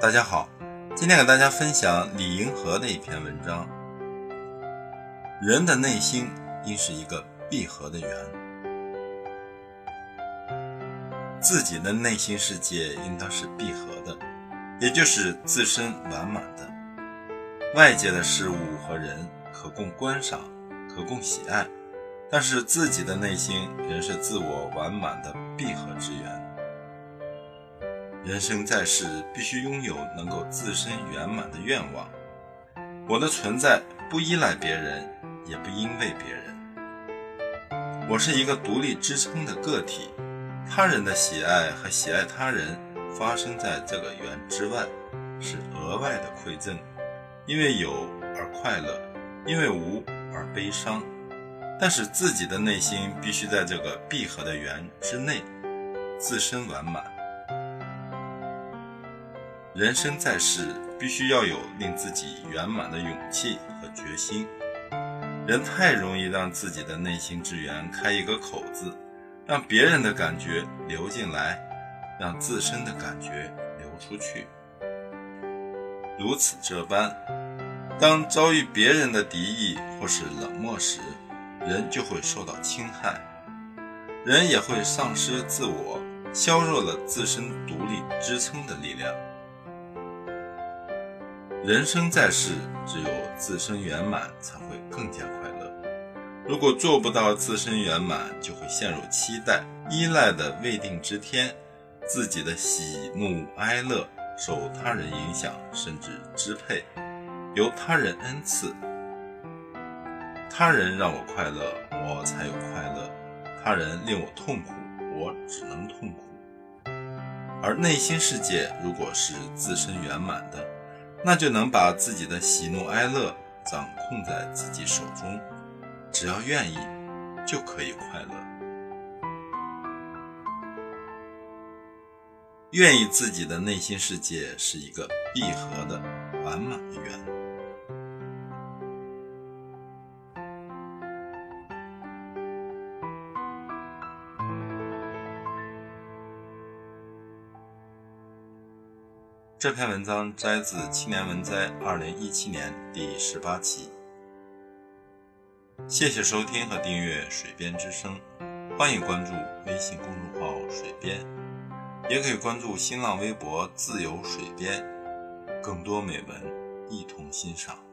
大家好，今天给大家分享李银河的一篇文章。人的内心应是一个闭合的圆，自己的内心世界应当是闭合的，也就是自身完满的。外界的事物和人可供观赏，可供喜爱，但是自己的内心仍是自我完满的闭合之源。人生在世，必须拥有能够自身圆满的愿望。我的存在不依赖别人，也不因为别人。我是一个独立支撑的个体，他人的喜爱和喜爱他人发生在这个圆之外，是额外的馈赠。因为有而快乐，因为无而悲伤。但是自己的内心必须在这个闭合的圆之内，自身完满。人生在世，必须要有令自己圆满的勇气和决心。人太容易让自己的内心之源开一个口子，让别人的感觉流进来，让自身的感觉流出去。如此这般，当遭遇别人的敌意或是冷漠时，人就会受到侵害，人也会丧失自我，削弱了自身独立支撑的力量。人生在世，只有自身圆满，才会更加快乐。如果做不到自身圆满，就会陷入期待、依赖的未定之天，自己的喜怒哀乐受他人影响，甚至支配，由他人恩赐。他人让我快乐，我才有快乐；他人令我痛苦，我只能痛苦。而内心世界，如果是自身圆满的，那就能把自己的喜怒哀乐掌控在自己手中，只要愿意，就可以快乐。愿意自己的内心世界是一个闭合的、完满的圆。这篇文章摘自《青年文摘》二零一七年第十八期。谢谢收听和订阅《水边之声》，欢迎关注微信公众号“水边”，也可以关注新浪微博“自由水边”，更多美文一同欣赏。